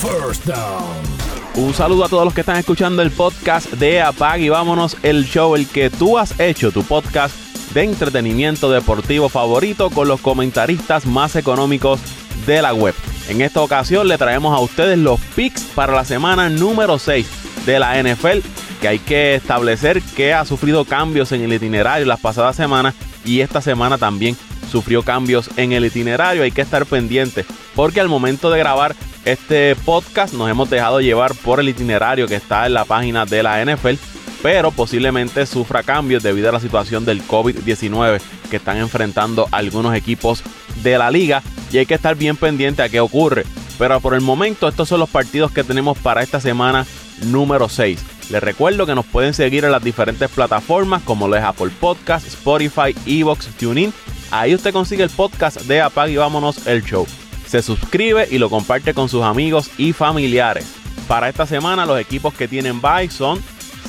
First down. Un saludo a todos los que están escuchando el podcast de Apag y vámonos el show, el que tú has hecho, tu podcast de entretenimiento deportivo favorito con los comentaristas más económicos de la web. En esta ocasión le traemos a ustedes los picks para la semana número 6 de la NFL, que hay que establecer que ha sufrido cambios en el itinerario las pasadas semanas y esta semana también sufrió cambios en el itinerario. Hay que estar pendiente porque al momento de grabar este podcast nos hemos dejado llevar por el itinerario que está en la página de la NFL, pero posiblemente sufra cambios debido a la situación del COVID-19 que están enfrentando algunos equipos de la liga y hay que estar bien pendiente a qué ocurre. Pero por el momento estos son los partidos que tenemos para esta semana número 6. Les recuerdo que nos pueden seguir en las diferentes plataformas como lo es Apple Podcast, Spotify, Evox, TuneIn. Ahí usted consigue el podcast de Apag y vámonos el show se suscribe y lo comparte con sus amigos y familiares. Para esta semana los equipos que tienen bye son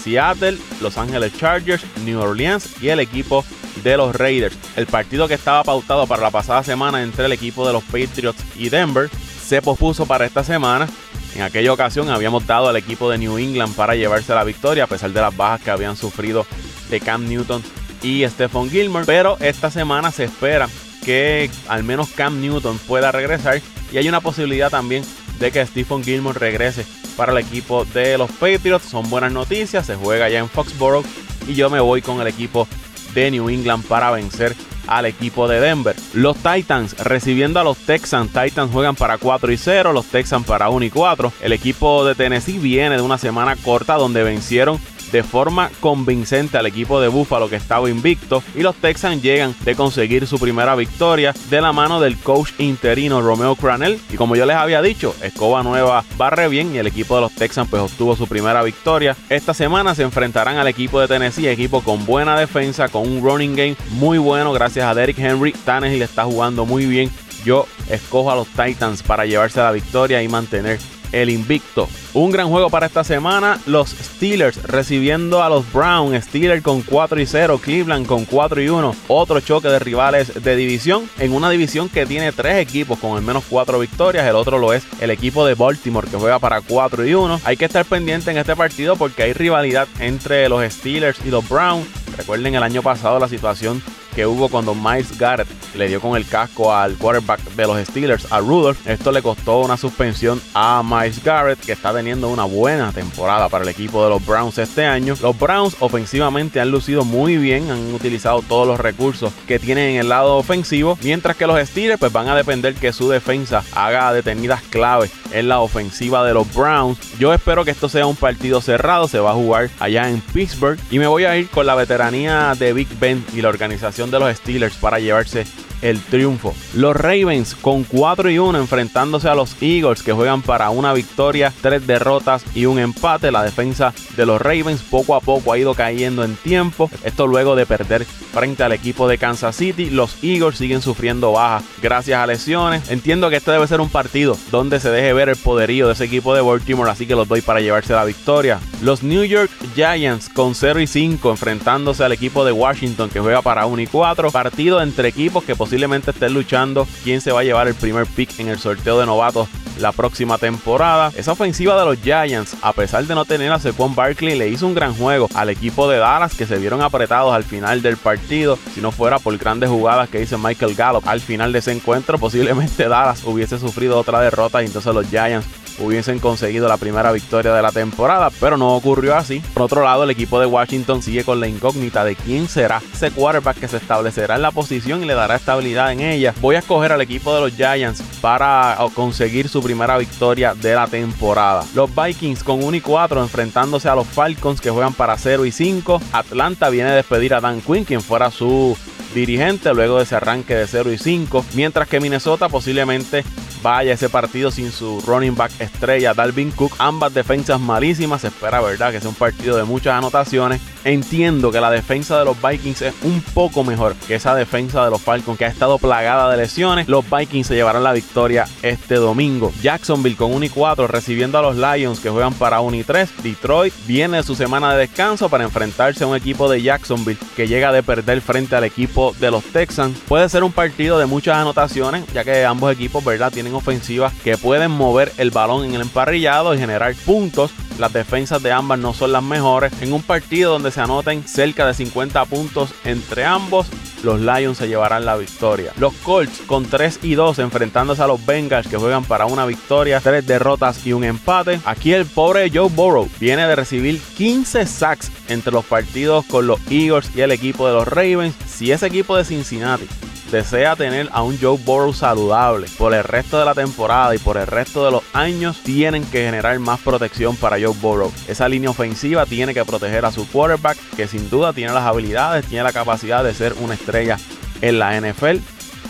Seattle, Los Angeles Chargers, New Orleans y el equipo de los Raiders. El partido que estaba pautado para la pasada semana entre el equipo de los Patriots y Denver se pospuso para esta semana. En aquella ocasión habíamos dado al equipo de New England para llevarse la victoria a pesar de las bajas que habían sufrido de Cam Newton y Stephon Gilmore. Pero esta semana se espera que al menos Cam Newton pueda regresar y hay una posibilidad también de que Stephen Gilmore regrese para el equipo de los Patriots. Son buenas noticias, se juega ya en Foxborough y yo me voy con el equipo de New England para vencer al equipo de Denver. Los Titans recibiendo a los Texans. Titans juegan para 4 y 0, los Texans para 1 y 4. El equipo de Tennessee viene de una semana corta donde vencieron de forma convincente al equipo de Buffalo que estaba invicto y los Texans llegan de conseguir su primera victoria de la mano del coach interino Romeo Cranell y como yo les había dicho, Escoba Nueva barre bien y el equipo de los Texans pues obtuvo su primera victoria. Esta semana se enfrentarán al equipo de Tennessee, equipo con buena defensa, con un running game muy bueno gracias a Derrick Henry. Tannehill está jugando muy bien. Yo escojo a los Titans para llevarse la victoria y mantener el invicto. Un gran juego para esta semana. Los Steelers recibiendo a los Browns. Steelers con 4 y 0. Cleveland con 4 y 1. Otro choque de rivales de división. En una división que tiene tres equipos con al menos 4 victorias. El otro lo es el equipo de Baltimore que juega para 4 y 1. Hay que estar pendiente en este partido porque hay rivalidad entre los Steelers y los Browns. Recuerden el año pasado la situación que hubo cuando Miles Garrett le dio con el casco al quarterback de los Steelers, a Rudolph. Esto le costó una suspensión a Miles Garrett, que está teniendo una buena temporada para el equipo de los Browns este año. Los Browns ofensivamente han lucido muy bien, han utilizado todos los recursos que tienen en el lado ofensivo, mientras que los Steelers pues van a depender que su defensa haga detenidas claves en la ofensiva de los Browns. Yo espero que esto sea un partido cerrado, se va a jugar allá en Pittsburgh y me voy a ir con la veteranía de Big Ben y la organización de los Steelers para llevarse el triunfo. Los Ravens con 4 y 1 enfrentándose a los Eagles que juegan para una victoria, tres derrotas y un empate. La defensa de los Ravens poco a poco ha ido cayendo en tiempo. Esto luego de perder frente al equipo de Kansas City. Los Eagles siguen sufriendo bajas gracias a lesiones. Entiendo que este debe ser un partido donde se deje ver el poderío de ese equipo de Baltimore, así que los doy para llevarse la victoria. Los New York Giants con 0 y 5 enfrentándose al equipo de Washington que juega para 1 y 4. Partido entre equipos que posiblemente estén luchando quién se va a llevar el primer pick en el sorteo de novatos la próxima temporada. Esa ofensiva de los Giants, a pesar de no tener a Saquon Barkley, le hizo un gran juego al equipo de Dallas que se vieron apretados al final del partido. Si no fuera por grandes jugadas que hizo Michael Gallup al final de ese encuentro, posiblemente Dallas hubiese sufrido otra derrota y entonces los Giants hubiesen conseguido la primera victoria de la temporada, pero no ocurrió así. Por otro lado, el equipo de Washington sigue con la incógnita de quién será ese quarterback que se establecerá en la posición y le dará estabilidad en ella. Voy a escoger al equipo de los Giants para conseguir su primera victoria de la temporada. Los Vikings con 1 y 4 enfrentándose a los Falcons que juegan para 0 y 5. Atlanta viene a despedir a Dan Quinn, quien fuera su dirigente luego de ese arranque de 0 y 5, mientras que Minnesota posiblemente vaya ese partido sin su running back estrella Dalvin Cook. Ambas defensas malísimas. Se espera, ¿verdad? Que sea un partido de muchas anotaciones. Entiendo que la defensa de los Vikings es un poco mejor que esa defensa de los Falcons que ha estado plagada de lesiones. Los Vikings se llevarán la victoria este domingo. Jacksonville con 1 y 4 recibiendo a los Lions que juegan para 1 y 3. Detroit viene su semana de descanso para enfrentarse a un equipo de Jacksonville que llega de perder frente al equipo de los Texans. Puede ser un partido de muchas anotaciones ya que ambos equipos, ¿verdad? Tienen tienen ofensivas que pueden mover el balón en el emparrillado y generar puntos. Las defensas de ambas no son las mejores. En un partido donde se anoten cerca de 50 puntos entre ambos, los Lions se llevarán la victoria. Los Colts con 3 y 2 enfrentándose a los Bengals que juegan para una victoria, 3 derrotas y un empate. Aquí el pobre Joe Burrow viene de recibir 15 sacks entre los partidos con los Eagles y el equipo de los Ravens. Si ese equipo de Cincinnati desea tener a un Joe Burrow saludable por el resto de la temporada y por el resto de los años, tienen que generar más protección para Joe Burrow. Esa línea ofensiva tiene que proteger a su quarterback, que sin duda tiene las habilidades, tiene la capacidad de ser una estrella en la NFL.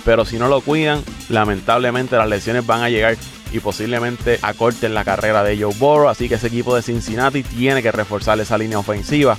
Pero si no lo cuidan, lamentablemente las lesiones van a llegar y posiblemente acorten la carrera de Joe Burrow. Así que ese equipo de Cincinnati tiene que reforzar esa línea ofensiva.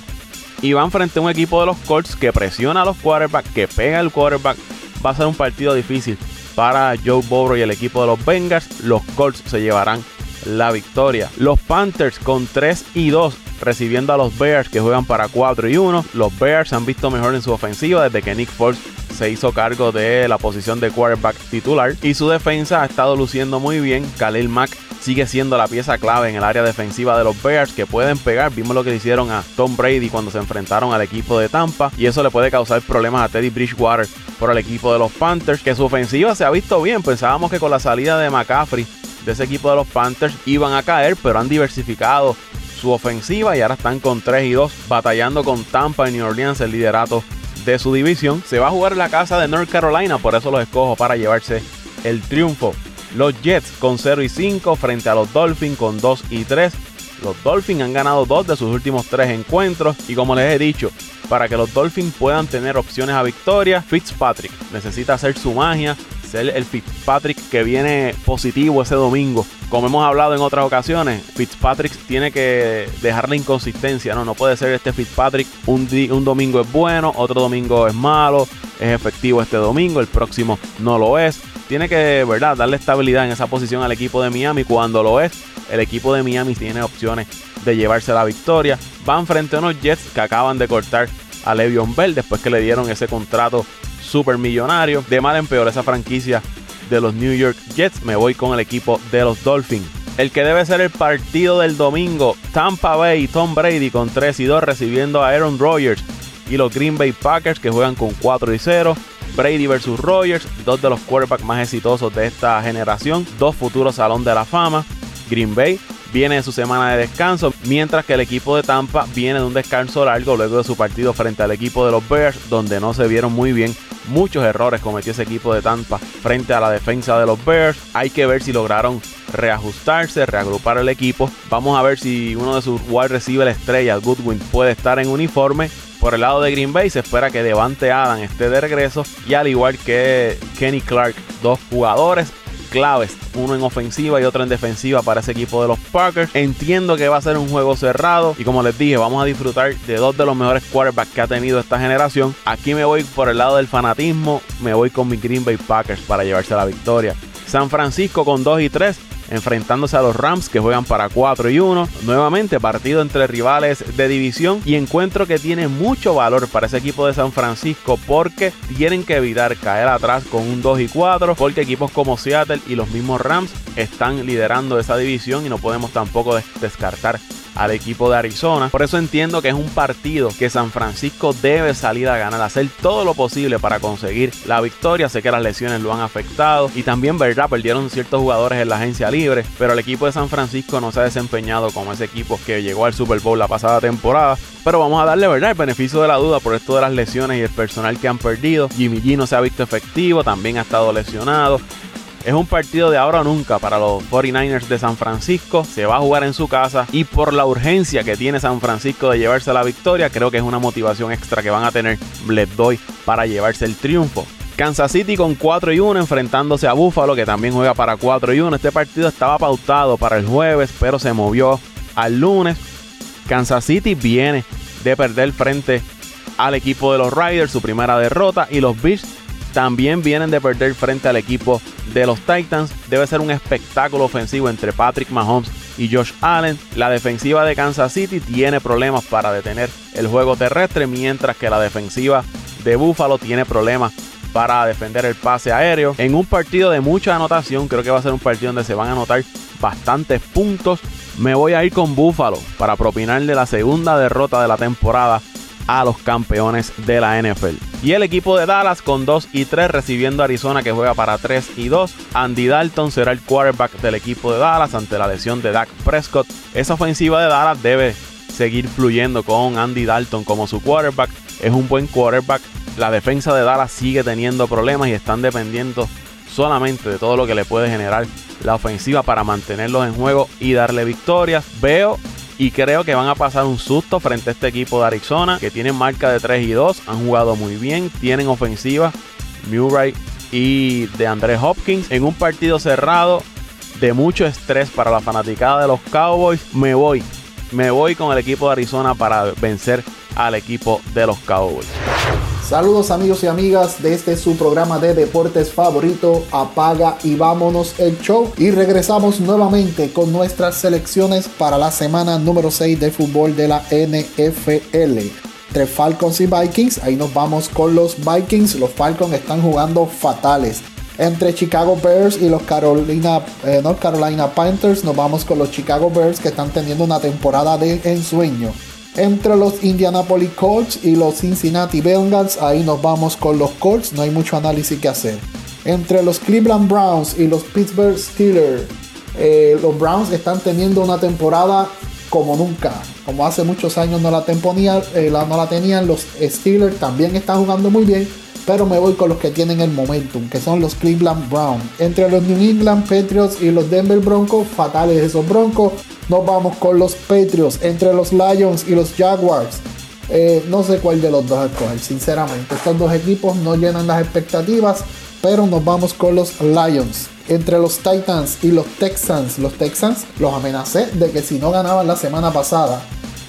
Y van frente a un equipo de los Colts que presiona a los quarterbacks, que pega el quarterback, va a ser un partido difícil para Joe Burrow y el equipo de los Bengals. Los Colts se llevarán la victoria. Los Panthers con 3 y 2 recibiendo a los Bears que juegan para 4 y 1. Los Bears han visto mejor en su ofensiva desde que Nick Foles se hizo cargo de la posición de quarterback titular y su defensa ha estado luciendo muy bien. Khalil Mack sigue siendo la pieza clave en el área defensiva de los Bears que pueden pegar. Vimos lo que le hicieron a Tom Brady cuando se enfrentaron al equipo de Tampa y eso le puede causar problemas a Teddy Bridgewater por el equipo de los Panthers que su ofensiva se ha visto bien. Pensábamos que con la salida de McCaffrey de ese equipo de los Panthers iban a caer, pero han diversificado su ofensiva y ahora están con 3 y 2 batallando con Tampa y New Orleans el liderato de su división. Se va a jugar en la casa de North Carolina, por eso los escojo para llevarse el triunfo. Los Jets con 0 y 5 frente a los Dolphins con 2 y 3. Los Dolphins han ganado dos de sus últimos tres encuentros y como les he dicho, para que los Dolphins puedan tener opciones a victoria, Fitzpatrick necesita hacer su magia, ser el Fitzpatrick que viene positivo ese domingo. Como hemos hablado en otras ocasiones, Fitzpatrick tiene que dejar la inconsistencia, ¿no? No puede ser este Fitzpatrick, un, un domingo es bueno, otro domingo es malo, es efectivo este domingo, el próximo no lo es. Tiene que, ¿verdad?, darle estabilidad en esa posición al equipo de Miami. Cuando lo es, el equipo de Miami tiene opciones de llevarse la victoria. Van frente a unos Jets que acaban de cortar a Le'Veon Bell después que le dieron ese contrato super millonario. De mal en peor esa franquicia de los New York Jets. Me voy con el equipo de los Dolphins. El que debe ser el partido del domingo, Tampa Bay y Tom Brady con 3 y 2 recibiendo a Aaron Rodgers y los Green Bay Packers que juegan con 4 y 0. Brady versus Rogers, dos de los quarterbacks más exitosos de esta generación, dos futuros salón de la fama. Green Bay viene de su semana de descanso, mientras que el equipo de Tampa viene de un descanso largo luego de su partido frente al equipo de los Bears, donde no se vieron muy bien. Muchos errores cometió ese equipo de Tampa frente a la defensa de los Bears. Hay que ver si lograron reajustarse, reagrupar el equipo. Vamos a ver si uno de sus wide receiver estrellas, Goodwin, puede estar en uniforme por el lado de Green Bay se espera que Devante Adam esté de regreso y al igual que Kenny Clark, dos jugadores claves, uno en ofensiva y otro en defensiva para ese equipo de los Packers. Entiendo que va a ser un juego cerrado y como les dije, vamos a disfrutar de dos de los mejores quarterbacks que ha tenido esta generación. Aquí me voy por el lado del fanatismo, me voy con mi Green Bay Packers para llevarse la victoria. San Francisco con 2 y 3 enfrentándose a los Rams que juegan para 4 y 1. Nuevamente partido entre rivales de división y encuentro que tiene mucho valor para ese equipo de San Francisco porque tienen que evitar caer atrás con un 2 y 4 porque equipos como Seattle y los mismos Rams están liderando esa división y no podemos tampoco descartar al equipo de Arizona. Por eso entiendo que es un partido que San Francisco debe salir a ganar, hacer todo lo posible para conseguir la victoria. Sé que las lesiones lo han afectado y también, verdad, perdieron ciertos jugadores en la agencia libre, pero el equipo de San Francisco no se ha desempeñado como ese equipo que llegó al Super Bowl la pasada temporada. Pero vamos a darle, verdad, el beneficio de la duda por esto de las lesiones y el personal que han perdido. Jimmy G no se ha visto efectivo, también ha estado lesionado. Es un partido de ahora o nunca para los 49ers de San Francisco. Se va a jugar en su casa y por la urgencia que tiene San Francisco de llevarse la victoria, creo que es una motivación extra que van a tener les doy para llevarse el triunfo. Kansas City con 4 y 1 enfrentándose a Buffalo que también juega para 4 y 1. Este partido estaba pautado para el jueves pero se movió al lunes. Kansas City viene de perder frente al equipo de los Riders, su primera derrota y los Bills también vienen de perder frente al equipo de los Titans. Debe ser un espectáculo ofensivo entre Patrick Mahomes y Josh Allen. La defensiva de Kansas City tiene problemas para detener el juego terrestre, mientras que la defensiva de Buffalo tiene problemas para defender el pase aéreo. En un partido de mucha anotación, creo que va a ser un partido donde se van a anotar bastantes puntos. Me voy a ir con Buffalo para propinarle la segunda derrota de la temporada a los campeones de la NFL. Y el equipo de Dallas con 2 y 3 recibiendo a Arizona que juega para 3 y 2. Andy Dalton será el quarterback del equipo de Dallas ante la lesión de Dak Prescott. Esa ofensiva de Dallas debe seguir fluyendo con Andy Dalton como su quarterback. Es un buen quarterback. La defensa de Dallas sigue teniendo problemas y están dependiendo solamente de todo lo que le puede generar la ofensiva para mantenerlos en juego y darle victorias. Veo y creo que van a pasar un susto frente a este equipo de Arizona que tienen marca de 3 y 2, han jugado muy bien, tienen ofensiva, Murray y de Andrés Hopkins en un partido cerrado de mucho estrés para la fanaticada de los Cowboys. Me voy, me voy con el equipo de Arizona para vencer al equipo de los Cowboys. Saludos amigos y amigas de este su programa de deportes favorito, apaga y vámonos el show. Y regresamos nuevamente con nuestras selecciones para la semana número 6 de fútbol de la NFL. Entre Falcons y Vikings, ahí nos vamos con los Vikings. Los Falcons están jugando fatales. Entre Chicago Bears y los Carolina, eh, North Carolina Panthers, nos vamos con los Chicago Bears que están teniendo una temporada de ensueño. Entre los Indianapolis Colts y los Cincinnati Bengals, ahí nos vamos con los Colts, no hay mucho análisis que hacer. Entre los Cleveland Browns y los Pittsburgh Steelers, eh, los Browns están teniendo una temporada como nunca, como hace muchos años la, eh, no la tenían. Los Steelers también están jugando muy bien, pero me voy con los que tienen el momentum, que son los Cleveland Browns. Entre los New England Patriots y los Denver Broncos, fatales esos Broncos. Nos vamos con los Patriots. Entre los Lions y los Jaguars. Eh, no sé cuál de los dos escoger, sinceramente. Estos dos equipos no llenan las expectativas, pero nos vamos con los Lions. Entre los Titans y los Texans, los Texans los amenacé de que si no ganaban la semana pasada,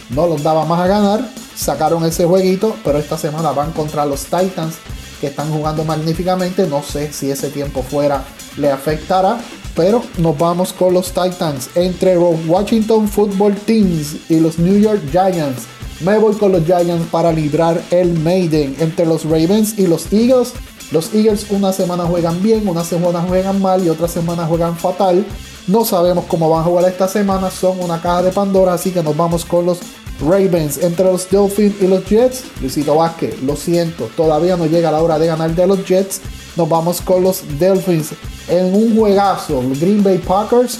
no los daba más a ganar. Sacaron ese jueguito, pero esta semana van contra los Titans que están jugando magníficamente. No sé si ese tiempo fuera le afectará. Pero nos vamos con los Titans. Entre los Washington Football Teams y los New York Giants. Me voy con los Giants para librar el Maiden. Entre los Ravens y los Eagles. Los Eagles una semana juegan bien, una semana juegan mal y otra semana juegan fatal. No sabemos cómo van a jugar esta semana. Son una caja de Pandora. Así que nos vamos con los Ravens entre los Dolphins y los Jets. Luisito Vázquez, lo siento, todavía no llega la hora de ganar de los Jets. Nos vamos con los Dolphins en un juegazo. Los Green Bay Packers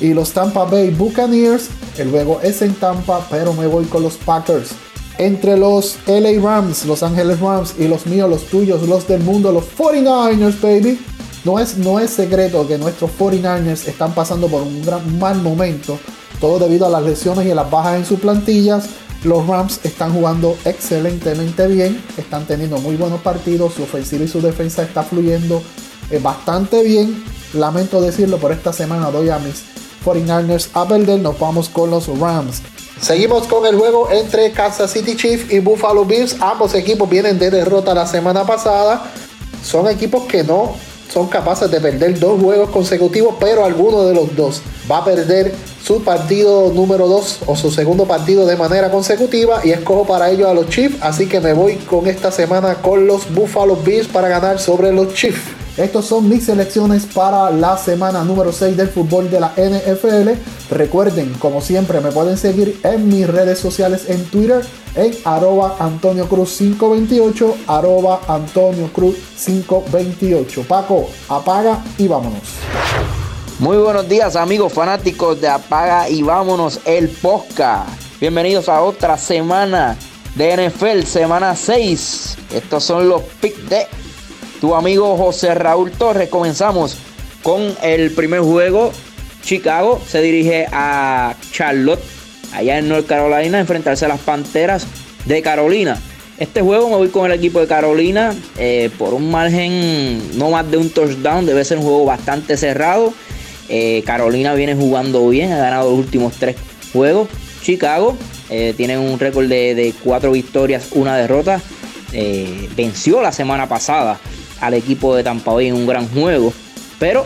y los Tampa Bay Buccaneers. El juego es en Tampa, pero me voy con los Packers. Entre los LA Rams, Los Ángeles Rams y los míos, los tuyos, los del mundo, los 49ers, baby. No es, no es secreto que nuestros 49ers están pasando por un gran mal momento todo debido a las lesiones y a las bajas en sus plantillas. Los Rams están jugando excelentemente bien, están teniendo muy buenos partidos, su ofensiva y su defensa está fluyendo eh, bastante bien. Lamento decirlo, por esta semana doy a mis 49ers a perder, nos vamos con los Rams. Seguimos con el juego entre Kansas City Chiefs y Buffalo Bills. Ambos equipos vienen de derrota la semana pasada. Son equipos que no son capaces de perder dos juegos consecutivos, pero alguno de los dos va a perder su partido número 2 o su segundo partido de manera consecutiva y escojo para ello a los Chiefs, así que me voy con esta semana con los Buffalo Bills para ganar sobre los Chiefs. Estos son mis selecciones para la semana número 6 del fútbol de la NFL. Recuerden, como siempre, me pueden seguir en mis redes sociales en Twitter en arroba Antonio Cruz 528, arroba Antonio Cruz 528. Paco, apaga y vámonos. Muy buenos días amigos fanáticos de Apaga y vámonos el podcast. Bienvenidos a otra semana de NFL, semana 6. Estos son los picks de tu amigo José Raúl Torres. Comenzamos con el primer juego. Chicago se dirige a Charlotte, allá en North Carolina, a enfrentarse a las Panteras de Carolina. Este juego me voy con el equipo de Carolina eh, por un margen no más de un touchdown. Debe ser un juego bastante cerrado. Eh, Carolina viene jugando bien, ha ganado los últimos tres juegos. Chicago eh, tiene un récord de, cuatro victorias, una derrota. Eh, venció la semana pasada al equipo de Tampa Bay en un gran juego. Pero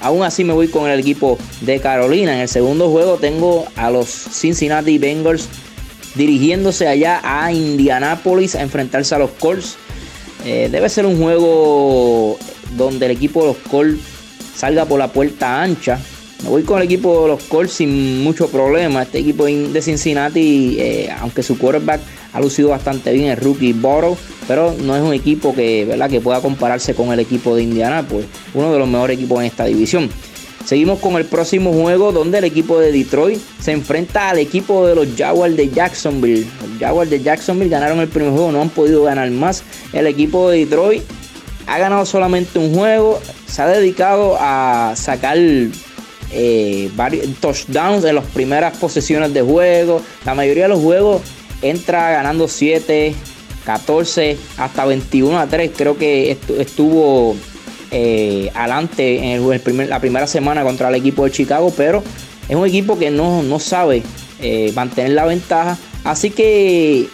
aún así me voy con el equipo de Carolina. En el segundo juego tengo a los Cincinnati Bengals dirigiéndose allá a Indianapolis a enfrentarse a los Colts. Debe ser un juego donde el equipo de los Colts salga por la puerta ancha. Me voy con el equipo de los Colts sin mucho problema. Este equipo de Cincinnati, eh, aunque su quarterback ha lucido bastante bien, el rookie Borough, pero no es un equipo que, ¿verdad? que pueda compararse con el equipo de Indiana, pues uno de los mejores equipos en esta división. Seguimos con el próximo juego donde el equipo de Detroit se enfrenta al equipo de los Jaguars de Jacksonville. Los Jaguars de Jacksonville ganaron el primer juego, no han podido ganar más. El equipo de Detroit ha ganado solamente un juego, se ha dedicado a sacar eh, varios touchdowns en las primeras posesiones de juego. La mayoría de los juegos entra ganando 7, 14, hasta 21 a 3. Creo que estuvo eh, adelante en el, la primera semana contra el equipo de Chicago, pero es un equipo que no, sabe eh, mantener la ventaja. Así que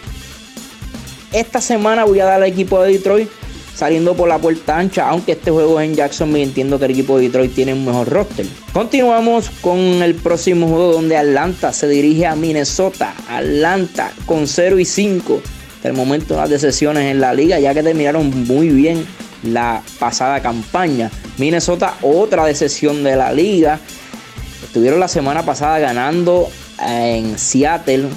esta semana voy a dar al equipo de Detroit saliendo por la puerta ancha, aunque este juego es en Jacksonville, entiendo que el equipo de Detroit tiene un mejor roster. Continuamos con el próximo juego donde Atlanta se dirige a Minnesota. Atlanta con 0 y 5. Hasta el momento las decisiones en la liga, ya que terminaron muy bien la pasada campaña. Minnesota, otra decepción de la liga. Estuvieron la semana pasada ganando en Seattle.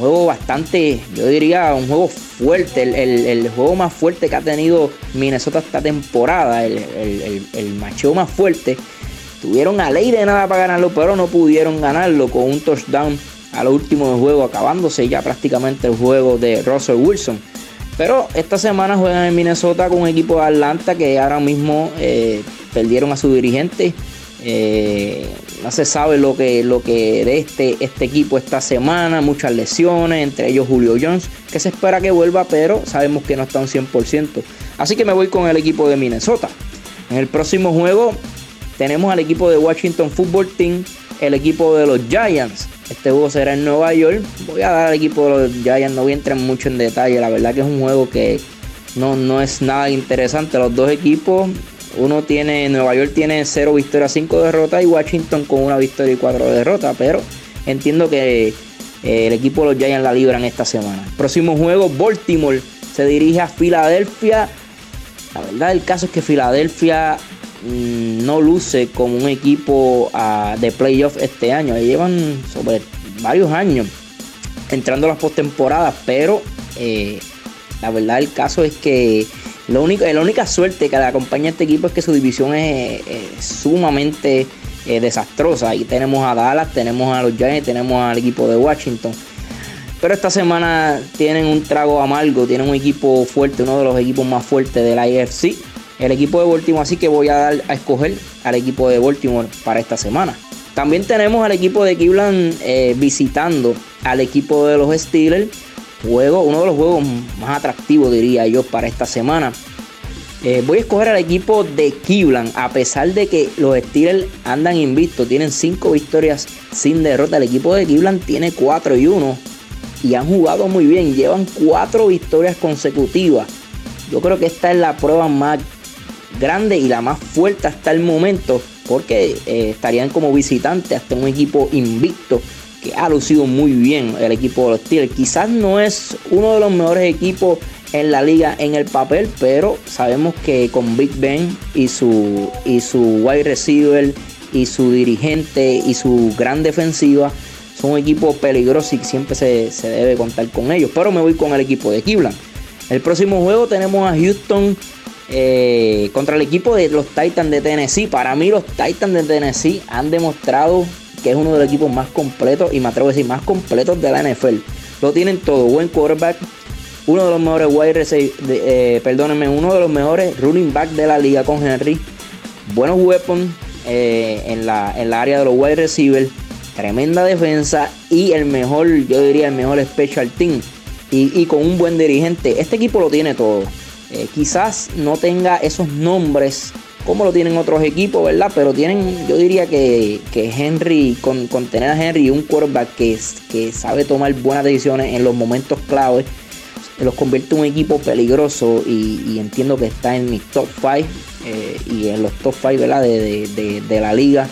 Juego bastante, yo diría, un juego fuerte. El, juego más fuerte que ha tenido Minnesota esta temporada. El, el, más fuerte. Tuvieron a ley de nada para ganarlo, pero no pudieron ganarlo con un touchdown al último juego, acabándose ya prácticamente el juego de Russell Wilson. Pero esta semana juegan en Minnesota con un equipo de Atlanta que ahora mismo eh, perdieron a su dirigente. Eh, no se sabe lo que, lo que de este, este equipo esta semana, muchas lesiones, entre ellos Julio Jones, que se espera que vuelva, pero sabemos que no está un 100%. Así que me voy con el equipo de Minnesota. En el próximo juego tenemos al equipo de Washington Football Team, el equipo de los Giants. Este juego será en Nueva York. Voy a dar al equipo de los Giants, no voy a entrar mucho en detalle. La verdad que es un juego que no, no es nada interesante. Los dos equipos, uno tiene, Nueva York tiene 0 victorias, 5 derrotas y Washington con una victoria y 4 derrotas. Pero entiendo que eh, el equipo de los Giants la libran esta semana. Próximo juego, Baltimore se dirige a Filadelfia. La verdad el caso es que Filadelfia Mm, no luce como un equipo ah, de playoff este año. Llevan sobre varios años entrando a las postemporadas, pero eh, la verdad el caso es que lo único, la única suerte que le acompaña a este equipo es que su división es, sumamente eh, desastrosa. Ahí tenemos a Dallas, tenemos a los Giants, tenemos al equipo de Washington. Pero esta semana tienen un trago amargo, tienen un equipo fuerte, uno de los equipos más fuertes de la AFC el equipo de Baltimore, así que voy a dar a escoger al equipo de Baltimore para esta semana. También tenemos al equipo de Cleveland eh, visitando al equipo de los Steelers. Juego, uno de los juegos más atractivos, diría yo, para esta semana. Eh, voy a escoger al equipo de Cleveland, a pesar de que los Steelers andan invictos, tienen 5 victorias sin derrota. El equipo de Cleveland tiene 4 y 1 y han jugado muy bien, llevan 4 victorias consecutivas. Yo creo que esta es la prueba más grande y la más fuerte hasta el momento, porque eh, estarían como visitantes hasta un equipo invicto que ha lucido muy bien el equipo de los Steelers. Quizás no es uno de los mejores equipos en la liga en el papel, pero sabemos que con Big Ben y su, y su wide receiver y su dirigente y su gran defensiva son un equipo peligroso y siempre se, se debe contar con ellos. Pero me voy con el equipo de Cleveland. El próximo juego tenemos a Houston eh, contra el equipo de los Titans de Tennessee. Para mí los Titans de Tennessee han demostrado que es uno de los equipos más completos y me atrevo a decir más completos de la NFL. Lo tienen todo, buen quarterback, uno de los mejores wide receivers, eh, perdónenme, uno de los mejores running back de la liga con Henry, buenos weapons eh, en, la, en la área de los wide receivers, tremenda defensa y el mejor, yo diría el mejor special team y, y con un buen dirigente. Este equipo lo tiene todo. Eh, quizás no tenga esos nombres como lo tienen otros equipos, ¿verdad? Pero tienen, yo diría que, Henry, con, tener a Henry un quarterback que, que sabe tomar buenas decisiones en los momentos claves, los convierte en un equipo peligroso y, entiendo que está en mis top 5 eh, y en los top 5 ¿verdad? De, la liga.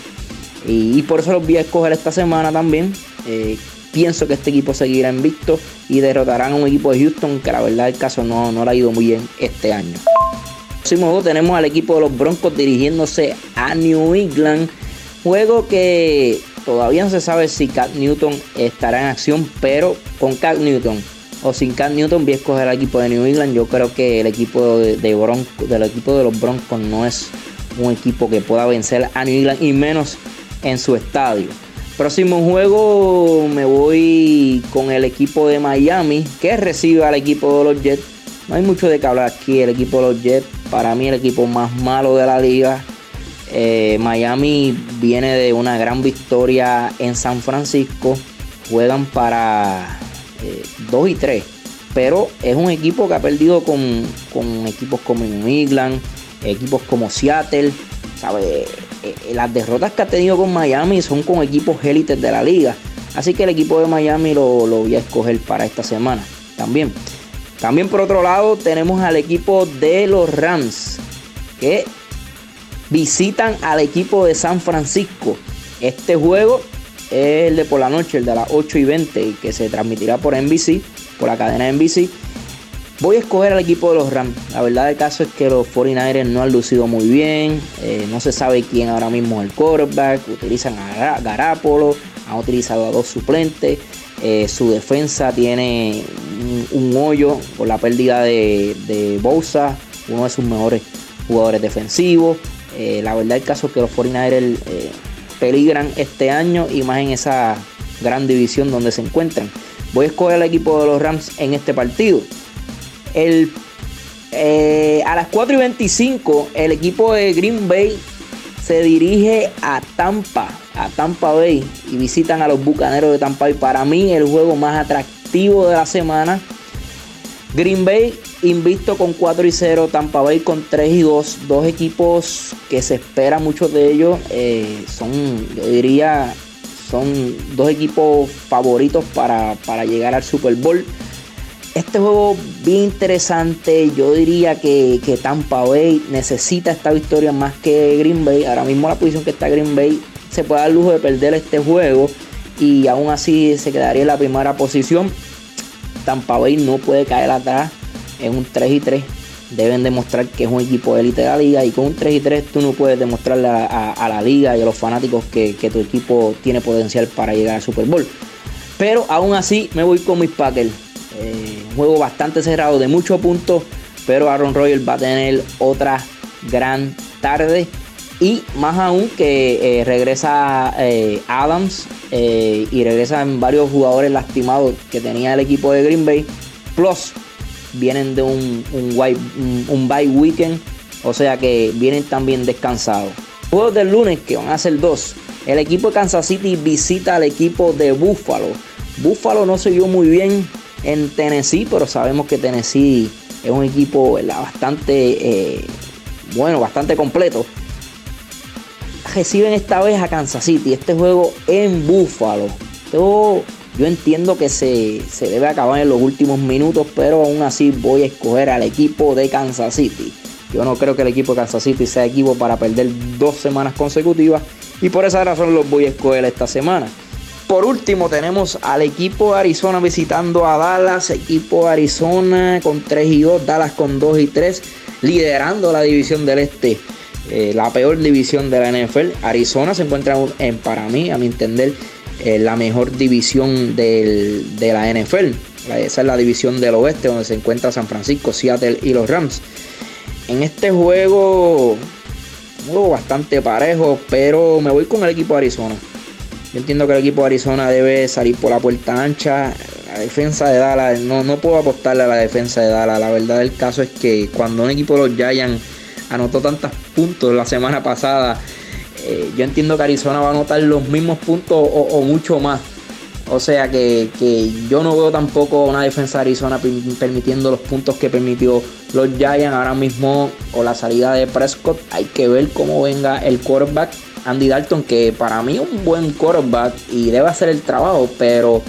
Y, por eso los voy a escoger esta semana también. Eh, pienso que este equipo seguirá invicto y derrotarán a un equipo de Houston que la verdad el caso no, no le ha ido muy bien este año. Próximo tenemos al equipo de los Broncos dirigiéndose a New England. Juego que todavía no se sabe si Cat Newton estará en acción, pero con Cat Newton o sin Cat Newton voy a escoger al equipo de New England. Yo creo que el equipo de, de del equipo de los Broncos no es un equipo que pueda vencer a New England y menos en su estadio. Próximo juego me voy con el equipo de Miami que recibe al equipo de los Jets. No hay mucho de qué hablar aquí. El equipo de los Jets, para mí, el equipo más malo de la liga. Eh, Miami viene de una gran victoria en San Francisco. Juegan para 2 eh, y 3. Pero es un equipo que ha perdido con, con equipos como New England, equipos como Seattle. ¿sabe? Eh, las derrotas que ha tenido con Miami son con equipos élites de la liga. Así que el equipo de Miami lo, lo voy a escoger para esta semana también. También por otro lado tenemos al equipo de los Rams que visitan al equipo de San Francisco. Este juego es el de por la noche, el de las 8 y 20, que se transmitirá por NBC, por la cadena NBC. Voy a escoger al equipo de los Rams. La verdad del caso es que los 49ers no han lucido muy bien. Eh, no se sabe quién ahora mismo es el quarterback. Utilizan a Garapolo. Han utilizado a dos suplentes. Eh, su defensa tiene un, hoyo por la pérdida de, de Bosa. Uno de sus mejores jugadores defensivos. Eh, la verdad del caso es que los 49ers peligran este año y más en esa gran división donde se encuentran. Voy a escoger al equipo de los Rams en este partido. El, eh, a las 4 y 25, el equipo de Green Bay se dirige a Tampa, a Tampa Bay, y visitan a los Bucaneros de Tampa Bay. Para mí, el juego más atractivo de la semana. Green Bay invicto con 4 y 0, Tampa Bay con 3 y 2. Dos equipos que se espera mucho de ellos. Eh, son, yo diría, son dos equipos favoritos para, para llegar al Super Bowl. Este juego bien interesante. Yo diría que, Tampa Bay necesita esta victoria más que Green Bay. Ahora mismo la posición que está Green Bay se puede dar lujo de perder este juego. Y aún así se quedaría en la primera posición. Tampa Bay no puede caer atrás en un 3 y 3. Deben demostrar que es un equipo élite de la liga. Y con un 3 y 3 tú no puedes demostrarle a, la liga y a los fanáticos que, tu equipo tiene potencial para llegar al Super Bowl. Pero aún así me voy con mis Packers. Eh, juego bastante cerrado de muchos puntos, pero Aaron Rodgers va a tener otra gran tarde. Y más aún que eh, regresa eh, Adams y regresan varios jugadores lastimados que tenía el equipo de Green Bay. Plus, vienen de un, un, un bye weekend, o sea que vienen también descansados. Juegos del lunes que van a ser dos. El equipo de Kansas City visita al equipo de Buffalo. Buffalo no se vio muy bien en Tennessee, pero sabemos que Tennessee es un equipo bastante eh, bueno, bastante completo. Reciben esta vez a Kansas City, este juego en Buffalo. Yo, yo entiendo que se, se debe acabar en los últimos minutos, pero aún así voy a escoger al equipo de Kansas City. Yo no creo que el equipo de Kansas City sea equipo para perder dos semanas consecutivas y por esa razón los voy a escoger esta semana. Por último tenemos al equipo de Arizona visitando a Dallas, equipo de Arizona con 3 y 2, Dallas con 2 y 3, liderando la división del este, eh, la peor división de la NFL. Arizona se encuentra en, para mí, a mi entender, eh, la mejor división de la NFL. Esa es la división del oeste donde se encuentra San Francisco, Seattle y los Rams. En este juego, juego bastante parejo, pero me voy con el equipo de Arizona. Yo entiendo que el equipo de Arizona debe salir por la puerta ancha. La defensa de Dallas, no, no puedo apostarle a la defensa de Dallas. La verdad del caso es que cuando un equipo de los Giants anotó tantos puntos la semana pasada, eh, yo entiendo que Arizona va a anotar los mismos puntos o, mucho más. O sea que, yo no veo tampoco una defensa de Arizona permitiendo los puntos que permitió los Giants ahora mismo o la salida de Prescott. Hay que ver cómo venga el quarterback Andy Dalton, que para mí es un buen quarterback y debe hacer el trabajo, pero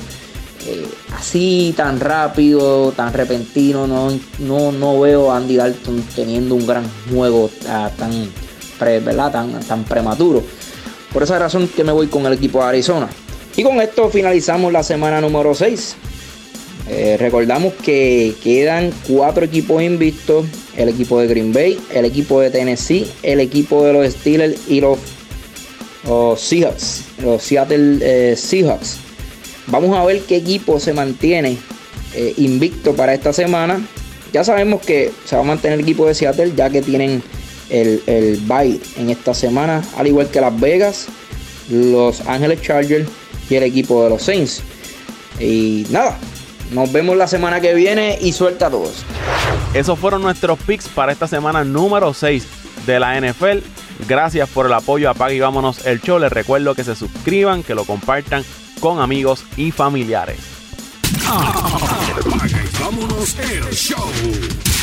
eh, así tan rápido, tan repentino, no, no, no veo a Andy Dalton teniendo un gran juego ah, tan, tan, tan prematuro. Por esa razón que me voy con el equipo de Arizona. Y con esto finalizamos la semana número 6. Eh, recordamos que quedan cuatro equipos invictos. El equipo de Green Bay, el equipo de Tennessee, el equipo de los Steelers y los, Seahawks. Los Seattle eh, Seahawks. Vamos a ver qué equipo se mantiene eh, invicto para esta semana. Ya sabemos que se va a mantener el equipo de Seattle ya que tienen el, el bye en esta semana, al igual que Las Vegas, los Ángeles Chargers y el equipo de los Saints. Y nada, nos vemos la semana que viene y suelta a todos. Esos fueron nuestros picks para esta semana número 6 de la NFL. Gracias por el apoyo. Apaga y vámonos el show. Les recuerdo que se suscriban, que lo compartan con amigos y familiares. Vámonos el show.